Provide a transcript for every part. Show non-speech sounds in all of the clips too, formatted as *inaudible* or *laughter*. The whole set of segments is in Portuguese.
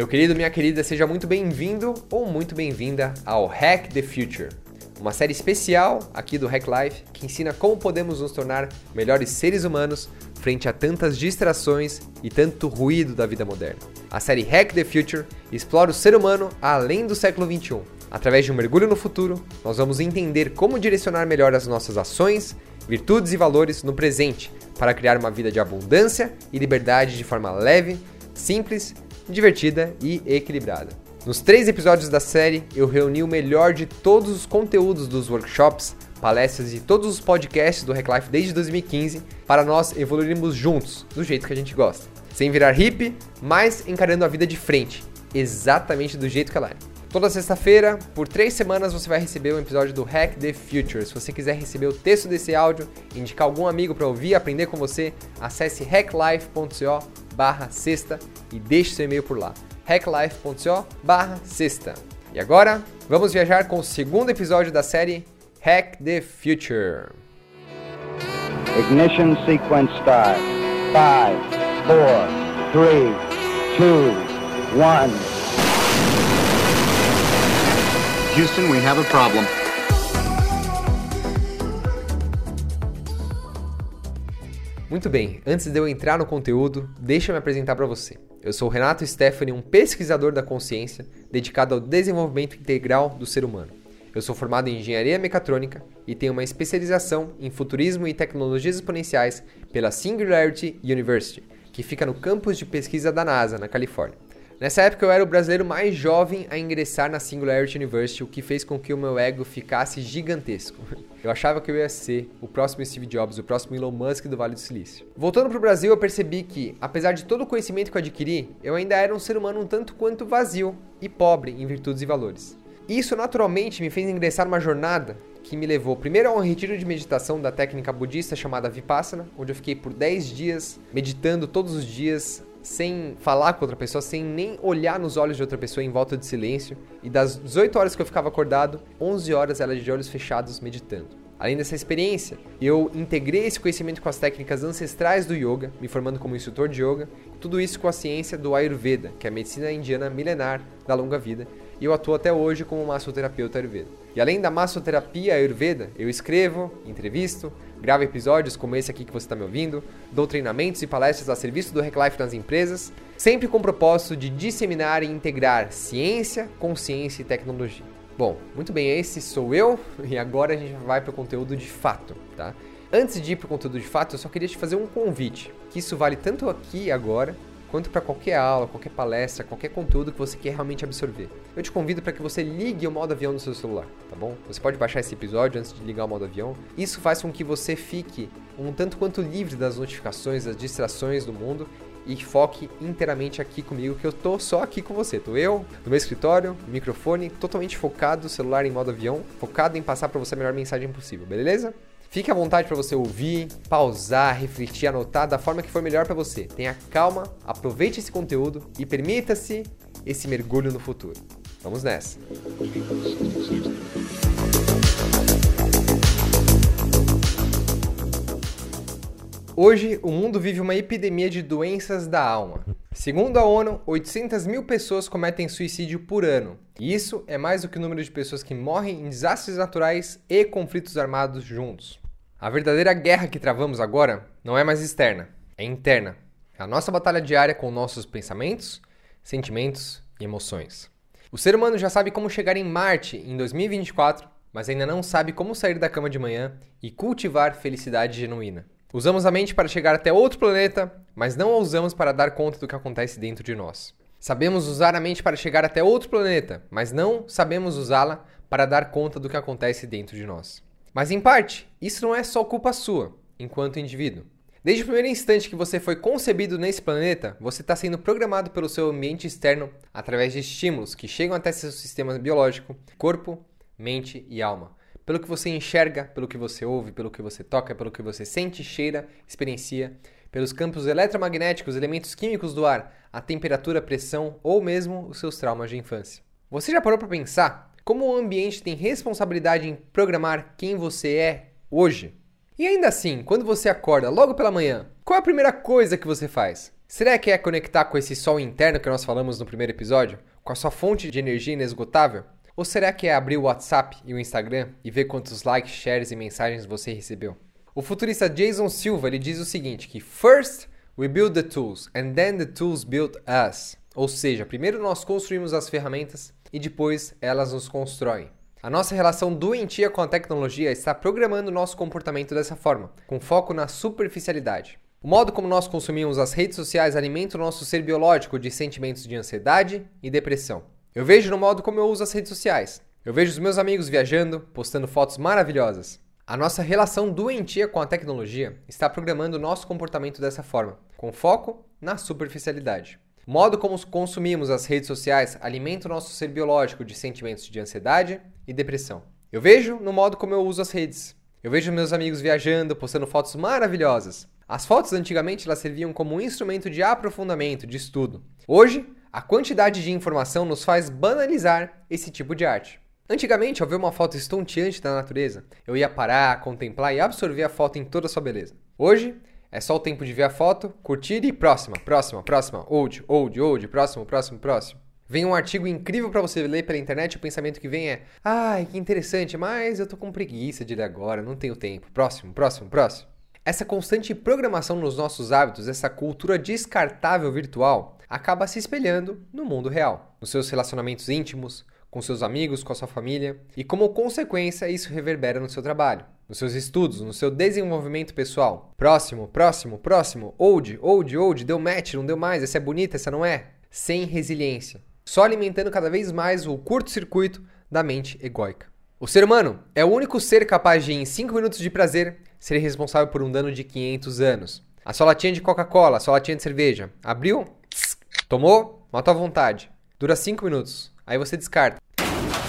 Meu querido, minha querida, seja muito bem-vindo ou muito bem-vinda ao Hack the Future, uma série especial aqui do Hack Life que ensina como podemos nos tornar melhores seres humanos frente a tantas distrações e tanto ruído da vida moderna. A série Hack the Future explora o ser humano além do século 21. Através de um mergulho no futuro, nós vamos entender como direcionar melhor as nossas ações, virtudes e valores no presente para criar uma vida de abundância e liberdade de forma leve, simples divertida e equilibrada. Nos três episódios da série, eu reuni o melhor de todos os conteúdos dos workshops, palestras e todos os podcasts do Hacklife desde 2015 para nós evoluirmos juntos, do jeito que a gente gosta. Sem virar hippie, mas encarando a vida de frente, exatamente do jeito que ela é. Toda sexta-feira, por três semanas, você vai receber um episódio do Hack the Future. Se você quiser receber o texto desse áudio, indicar algum amigo para ouvir, aprender com você, acesse hacklife.co barra sexta e deixe seu e-mail por lá. hacklife.co barra sexta. E agora, vamos viajar com o segundo episódio da série Hack the Future. Ignition sequence start. 5, 4, 3, 2, 1. Houston, we have a problem. Muito bem, antes de eu entrar no conteúdo, deixa eu me apresentar para você. Eu sou Renato Stephanie, um pesquisador da consciência dedicado ao desenvolvimento integral do ser humano. Eu sou formado em engenharia mecatrônica e tenho uma especialização em futurismo e tecnologias exponenciais pela Singularity University, que fica no campus de pesquisa da NASA, na Califórnia. Nessa época eu era o brasileiro mais jovem a ingressar na Singularity University, o que fez com que o meu ego ficasse gigantesco. *laughs* Eu achava que eu ia ser o próximo Steve Jobs, o próximo Elon Musk do Vale do Silício. Voltando para o Brasil, eu percebi que, apesar de todo o conhecimento que eu adquiri, eu ainda era um ser humano um tanto quanto vazio e pobre em virtudes e valores. Isso naturalmente me fez ingressar numa jornada que me levou primeiro a um retiro de meditação da técnica budista chamada Vipassana, onde eu fiquei por 10 dias meditando todos os dias sem falar com outra pessoa, sem nem olhar nos olhos de outra pessoa em volta de silêncio. E das 18 horas que eu ficava acordado, 11 horas era de olhos fechados meditando. Além dessa experiência, eu integrei esse conhecimento com as técnicas ancestrais do yoga, me formando como instrutor de yoga, tudo isso com a ciência do Ayurveda, que é a medicina indiana milenar da longa vida, e eu atuo até hoje como massoterapeuta Ayurveda. E além da massoterapia Ayurveda, eu escrevo, entrevisto, gravo episódios como esse aqui que você está me ouvindo, dou treinamentos e palestras a serviço do Hacklife nas empresas, sempre com o propósito de disseminar e integrar ciência, consciência e tecnologia. Bom, muito bem, esse sou eu *laughs* e agora a gente vai para o conteúdo de fato, tá? Antes de ir para o conteúdo de fato, eu só queria te fazer um convite, que isso vale tanto aqui agora quanto para qualquer aula, qualquer palestra, qualquer conteúdo que você quer realmente absorver. Eu te convido para que você ligue o modo avião no seu celular, tá bom? Você pode baixar esse episódio antes de ligar o modo avião. Isso faz com que você fique um tanto quanto livre das notificações, das distrações do mundo e foque inteiramente aqui comigo, que eu tô só aqui com você. Tô eu, no meu escritório, microfone, totalmente focado, celular em modo avião, focado em passar para você a melhor mensagem possível, beleza? Fique à vontade para você ouvir, pausar, refletir, anotar da forma que for melhor para você. Tenha calma, aproveite esse conteúdo e permita-se esse mergulho no futuro. Vamos nessa. Hoje, o mundo vive uma epidemia de doenças da alma. Segundo a ONU, 800 mil pessoas cometem suicídio por ano. E isso é mais do que o número de pessoas que morrem em desastres naturais e conflitos armados juntos. A verdadeira guerra que travamos agora não é mais externa, é interna. É a nossa batalha diária com nossos pensamentos, sentimentos e emoções. O ser humano já sabe como chegar em Marte em 2024, mas ainda não sabe como sair da cama de manhã e cultivar felicidade genuína. Usamos a mente para chegar até outro planeta, mas não a usamos para dar conta do que acontece dentro de nós. Sabemos usar a mente para chegar até outro planeta, mas não sabemos usá-la para dar conta do que acontece dentro de nós. Mas em parte, isso não é só culpa sua, enquanto indivíduo. Desde o primeiro instante que você foi concebido nesse planeta, você está sendo programado pelo seu ambiente externo através de estímulos que chegam até seu sistema biológico, corpo, mente e alma. Pelo que você enxerga, pelo que você ouve, pelo que você toca, pelo que você sente, cheira, experiencia, pelos campos eletromagnéticos, elementos químicos do ar, a temperatura, a pressão ou mesmo os seus traumas de infância. Você já parou para pensar como o ambiente tem responsabilidade em programar quem você é hoje. E ainda assim, quando você acorda logo pela manhã, qual é a primeira coisa que você faz? Será que é conectar com esse sol interno que nós falamos no primeiro episódio? Com a sua fonte de energia inesgotável? Ou será que é abrir o WhatsApp e o Instagram e ver quantos likes, shares e mensagens você recebeu? O futurista Jason Silva ele diz o seguinte, que First we build the tools and then the tools build us. Ou seja, primeiro nós construímos as ferramentas e depois elas nos constroem. A nossa relação doentia com a tecnologia está programando nosso comportamento dessa forma, com foco na superficialidade. O modo como nós consumimos as redes sociais alimenta o nosso ser biológico de sentimentos de ansiedade e depressão. Eu vejo no modo como eu uso as redes sociais. Eu vejo os meus amigos viajando, postando fotos maravilhosas. A nossa relação doentia com a tecnologia está programando o nosso comportamento dessa forma, com foco na superficialidade. Modo como consumimos as redes sociais alimenta o nosso ser biológico de sentimentos de ansiedade e depressão. Eu vejo no modo como eu uso as redes. Eu vejo meus amigos viajando, postando fotos maravilhosas. As fotos antigamente elas serviam como um instrumento de aprofundamento, de estudo. Hoje, a quantidade de informação nos faz banalizar esse tipo de arte. Antigamente, ao ver uma foto estonteante da natureza, eu ia parar, contemplar e absorver a foto em toda a sua beleza. Hoje, é só o tempo de ver a foto, curtir e próxima, próxima, próxima, old, old, old, próximo, próximo, próximo. Vem um artigo incrível para você ler pela internet, o pensamento que vem é: "Ai, que interessante, mas eu tô com preguiça de ler agora, não tenho tempo. Próximo, próximo, próximo". Essa constante programação nos nossos hábitos, essa cultura descartável virtual, acaba se espelhando no mundo real, nos seus relacionamentos íntimos, com seus amigos, com a sua família, e como consequência isso reverbera no seu trabalho, nos seus estudos, no seu desenvolvimento pessoal. Próximo, próximo, próximo, old, old, old, deu match, não deu mais, essa é bonita, essa não é. Sem resiliência só alimentando cada vez mais o curto-circuito da mente egóica. O ser humano é o único ser capaz de, em 5 minutos de prazer, ser responsável por um dano de 500 anos. A sua latinha de Coca-Cola, a sua latinha de cerveja, abriu, tomou, matou à vontade. Dura 5 minutos, aí você descarta.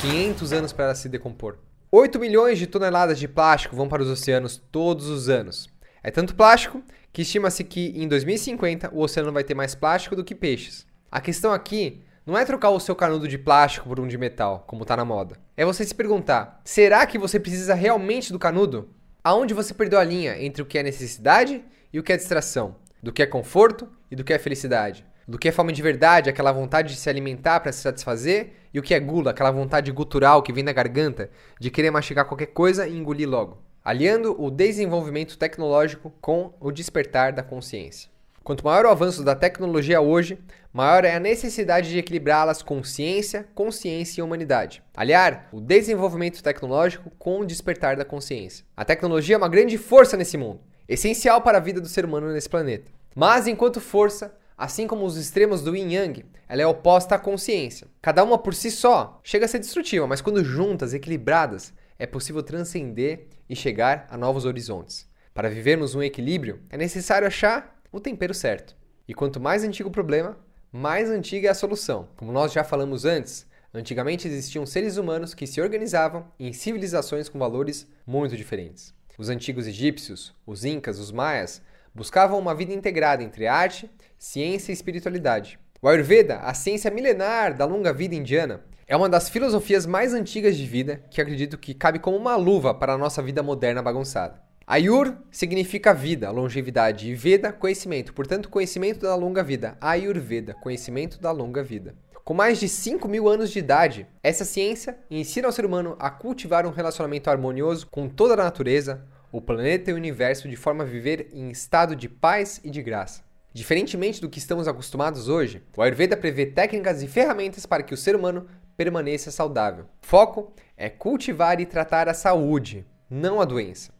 500 anos para se decompor. 8 milhões de toneladas de plástico vão para os oceanos todos os anos. É tanto plástico que estima-se que em 2050 o oceano vai ter mais plástico do que peixes. A questão aqui não é trocar o seu canudo de plástico por um de metal, como está na moda. É você se perguntar: será que você precisa realmente do canudo? Aonde você perdeu a linha entre o que é necessidade e o que é distração? Do que é conforto e do que é felicidade? Do que é fome de verdade, aquela vontade de se alimentar para se satisfazer, e o que é gula, aquela vontade gutural que vem da garganta, de querer mastigar qualquer coisa e engolir logo. Aliando o desenvolvimento tecnológico com o despertar da consciência. Quanto maior o avanço da tecnologia hoje, maior é a necessidade de equilibrá-las com ciência, consciência e humanidade. Aliar o desenvolvimento tecnológico com o despertar da consciência. A tecnologia é uma grande força nesse mundo, essencial para a vida do ser humano nesse planeta. Mas enquanto força, assim como os extremos do yin yang, ela é oposta à consciência. Cada uma por si só chega a ser destrutiva, mas quando juntas, equilibradas, é possível transcender e chegar a novos horizontes. Para vivermos um equilíbrio, é necessário achar o tempero certo. E quanto mais antigo o problema, mais antiga é a solução. Como nós já falamos antes, antigamente existiam seres humanos que se organizavam em civilizações com valores muito diferentes. Os antigos egípcios, os incas, os maias buscavam uma vida integrada entre arte, ciência e espiritualidade. O Ayurveda, a ciência milenar da longa vida indiana, é uma das filosofias mais antigas de vida que acredito que cabe como uma luva para a nossa vida moderna bagunçada. Ayur significa vida, longevidade, e Veda, conhecimento. Portanto, conhecimento da longa vida. Ayurveda, conhecimento da longa vida. Com mais de 5 mil anos de idade, essa ciência ensina ao ser humano a cultivar um relacionamento harmonioso com toda a natureza, o planeta e o universo de forma a viver em estado de paz e de graça. Diferentemente do que estamos acostumados hoje, o Ayurveda prevê técnicas e ferramentas para que o ser humano permaneça saudável. O foco é cultivar e tratar a saúde, não a doença.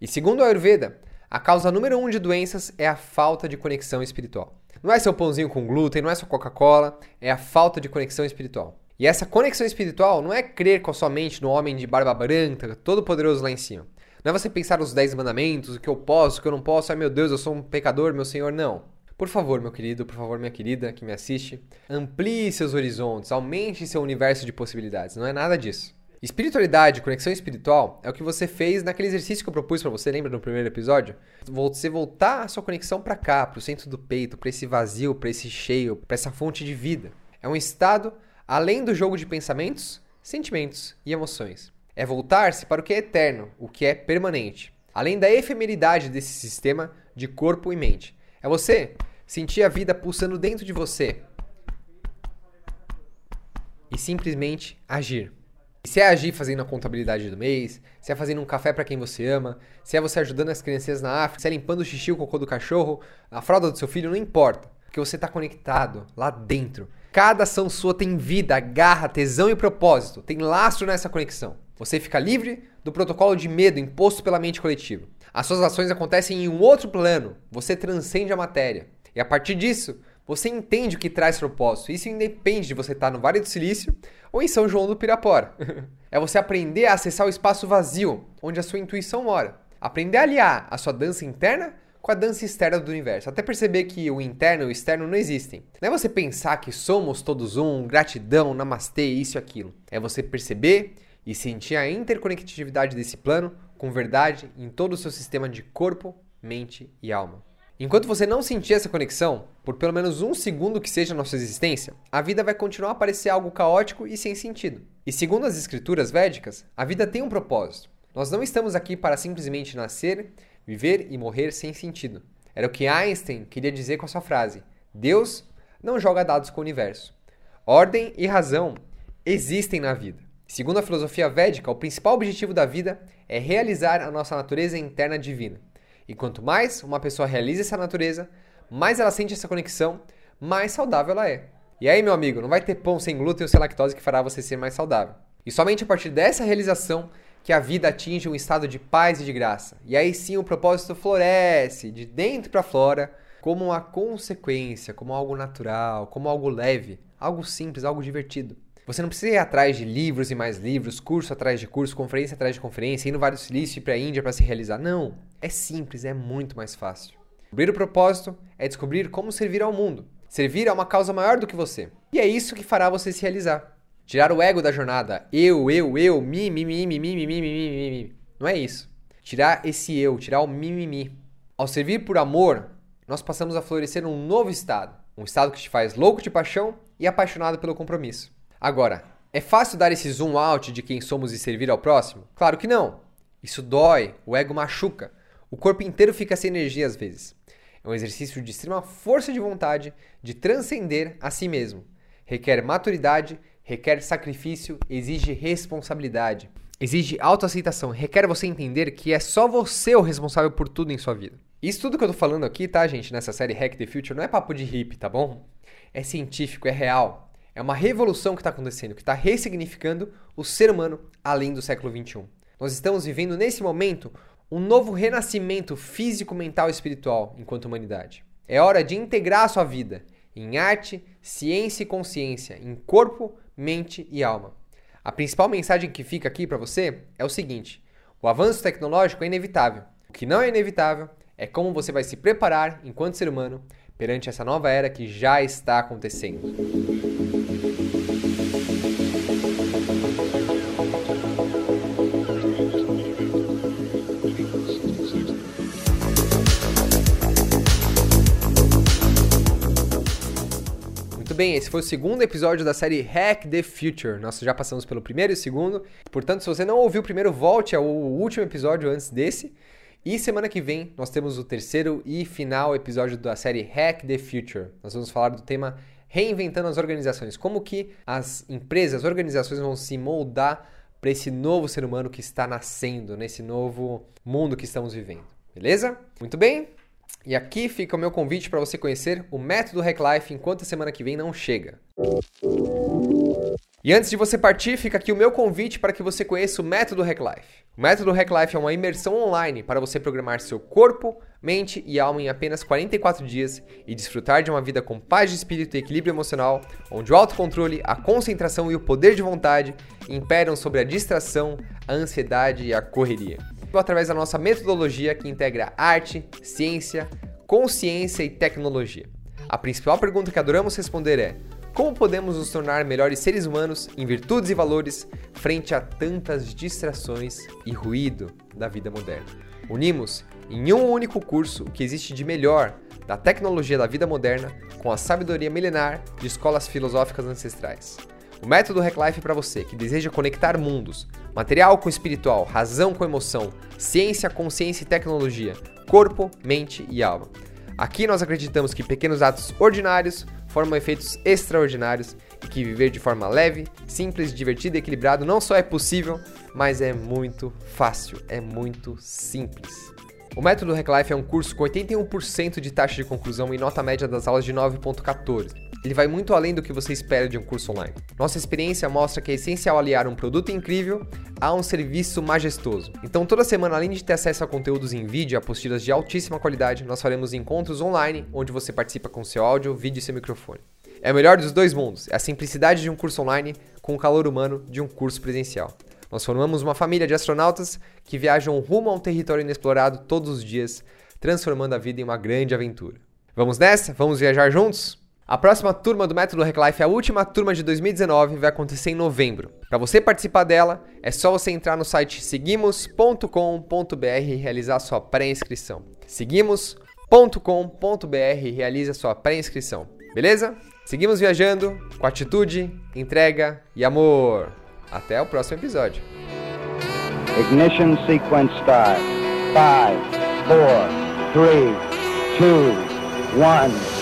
E segundo a Ayurveda, a causa número um de doenças é a falta de conexão espiritual. Não é seu pãozinho com glúten, não é sua Coca-Cola, é a falta de conexão espiritual. E essa conexão espiritual não é crer com a sua mente no homem de barba branca, todo poderoso lá em cima. Não é você pensar nos dez mandamentos, o que eu posso, o que eu não posso, ai meu Deus, eu sou um pecador, meu Senhor, não. Por favor, meu querido, por favor, minha querida que me assiste, amplie seus horizontes, aumente seu universo de possibilidades. Não é nada disso. Espiritualidade, conexão espiritual, é o que você fez naquele exercício que eu propus para você, lembra no primeiro episódio? Você voltar a sua conexão para cá, para o centro do peito, para esse vazio, para esse cheio, para essa fonte de vida. É um estado além do jogo de pensamentos, sentimentos e emoções. É voltar-se para o que é eterno, o que é permanente, além da efemeridade desse sistema de corpo e mente. É você sentir a vida pulsando dentro de você e simplesmente agir. Se é agir fazendo a contabilidade do mês, se é fazendo um café para quem você ama, se é você ajudando as crianças na África, se é limpando o xixi, o cocô do cachorro, a fralda do seu filho, não importa. Porque você está conectado lá dentro. Cada ação sua tem vida, garra, tesão e propósito. Tem lastro nessa conexão. Você fica livre do protocolo de medo imposto pela mente coletiva. As suas ações acontecem em um outro plano. Você transcende a matéria. E a partir disso, você entende o que traz propósito. Isso independe de você estar no Vale do Silício ou em São João do Pirapora. *laughs* é você aprender a acessar o espaço vazio, onde a sua intuição mora. Aprender a aliar a sua dança interna com a dança externa do universo. Até perceber que o interno e o externo não existem. Não é você pensar que somos todos um, gratidão, namastê, isso e aquilo. É você perceber e sentir a interconectividade desse plano com verdade em todo o seu sistema de corpo, mente e alma. Enquanto você não sentir essa conexão, por pelo menos um segundo que seja na sua existência, a vida vai continuar a parecer algo caótico e sem sentido. E segundo as escrituras védicas, a vida tem um propósito. Nós não estamos aqui para simplesmente nascer, viver e morrer sem sentido. Era o que Einstein queria dizer com a sua frase: Deus não joga dados com o universo. Ordem e razão existem na vida. Segundo a filosofia védica, o principal objetivo da vida é realizar a nossa natureza interna divina. E quanto mais uma pessoa realiza essa natureza, mais ela sente essa conexão, mais saudável ela é. E aí, meu amigo, não vai ter pão sem glúten ou sem lactose que fará você ser mais saudável. E somente a partir dessa realização que a vida atinge um estado de paz e de graça. E aí sim o propósito floresce de dentro para fora, como uma consequência, como algo natural, como algo leve, algo simples, algo divertido. Você não precisa ir atrás de livros e mais livros, curso atrás de curso, conferência atrás de conferência, ir no Vale do Silício e para a Índia para se realizar. Não, é simples, é muito mais fácil. Abrir o propósito é descobrir como servir ao mundo. Servir a uma causa maior do que você. E é isso que fará você se realizar. Tirar o ego da jornada. Eu, eu, eu, mi, mi, mi, mi, mi, mi, mi, mi, mi. Não é isso. Tirar esse eu, tirar o mimimi. Ao servir por amor, nós passamos a florescer um novo estado. Um estado que te faz louco de paixão e apaixonado pelo compromisso. Agora, é fácil dar esse zoom out de quem somos e servir ao próximo? Claro que não. Isso dói, o ego machuca. O corpo inteiro fica sem energia às vezes. É um exercício de extrema força de vontade de transcender a si mesmo. Requer maturidade, requer sacrifício, exige responsabilidade, exige autoaceitação, requer você entender que é só você o responsável por tudo em sua vida. Isso tudo que eu tô falando aqui, tá, gente, nessa série Hack the Future, não é papo de hippie, tá bom? É científico, é real. É uma revolução que está acontecendo, que está ressignificando o ser humano além do século XXI. Nós estamos vivendo nesse momento um novo renascimento físico, mental e espiritual enquanto humanidade. É hora de integrar a sua vida em arte, ciência e consciência, em corpo, mente e alma. A principal mensagem que fica aqui para você é o seguinte: o avanço tecnológico é inevitável. O que não é inevitável é como você vai se preparar enquanto ser humano perante essa nova era que já está acontecendo. Bem, esse foi o segundo episódio da série Hack the Future. Nós já passamos pelo primeiro e segundo. Portanto, se você não ouviu o primeiro, volte ao último episódio antes desse. E semana que vem nós temos o terceiro e final episódio da série Hack the Future. Nós vamos falar do tema reinventando as organizações, como que as empresas, as organizações vão se moldar para esse novo ser humano que está nascendo, nesse novo mundo que estamos vivendo. Beleza? Muito bem. E aqui fica o meu convite para você conhecer o método Hack Life enquanto a semana que vem não chega. E antes de você partir, fica aqui o meu convite para que você conheça o método Hack Life. O método Hack Life é uma imersão online para você programar seu corpo, mente e alma em apenas 44 dias e desfrutar de uma vida com paz de espírito e equilíbrio emocional, onde o autocontrole, a concentração e o poder de vontade imperam sobre a distração, a ansiedade e a correria através da nossa metodologia que integra arte, ciência, consciência e tecnologia. A principal pergunta que adoramos responder é: como podemos nos tornar melhores seres humanos em virtudes e valores frente a tantas distrações e ruído da vida moderna? Unimos em um único curso o que existe de melhor da tecnologia da vida moderna com a sabedoria milenar de escolas filosóficas ancestrais. O método Hack Life é para você que deseja conectar mundos, material com espiritual, razão com emoção, ciência, consciência e tecnologia, corpo, mente e alma. Aqui nós acreditamos que pequenos atos ordinários formam efeitos extraordinários e que viver de forma leve, simples, divertida e equilibrado não só é possível, mas é muito fácil, é muito simples. O método Hacklife é um curso com 81% de taxa de conclusão e nota média das aulas de 9.14. Ele vai muito além do que você espera de um curso online. Nossa experiência mostra que é essencial aliar um produto incrível a um serviço majestoso. Então, toda semana, além de ter acesso a conteúdos em vídeo e apostilas de altíssima qualidade, nós faremos encontros online onde você participa com seu áudio, vídeo e seu microfone. É o melhor dos dois mundos: é a simplicidade de um curso online com o calor humano de um curso presencial. Nós formamos uma família de astronautas que viajam rumo a um território inexplorado todos os dias, transformando a vida em uma grande aventura. Vamos nessa? Vamos viajar juntos? A próxima turma do Método Hacklife, a última turma de 2019, vai acontecer em novembro. Para você participar dela, é só você entrar no site seguimos.com.br e realizar sua pré-inscrição. Seguimos.com.br e realiza sua pré-inscrição. Beleza? Seguimos viajando com atitude, entrega e amor. Até o próximo episódio. Ignition sequence start. 5, 4, 3, 2, 1.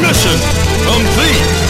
Mission complete!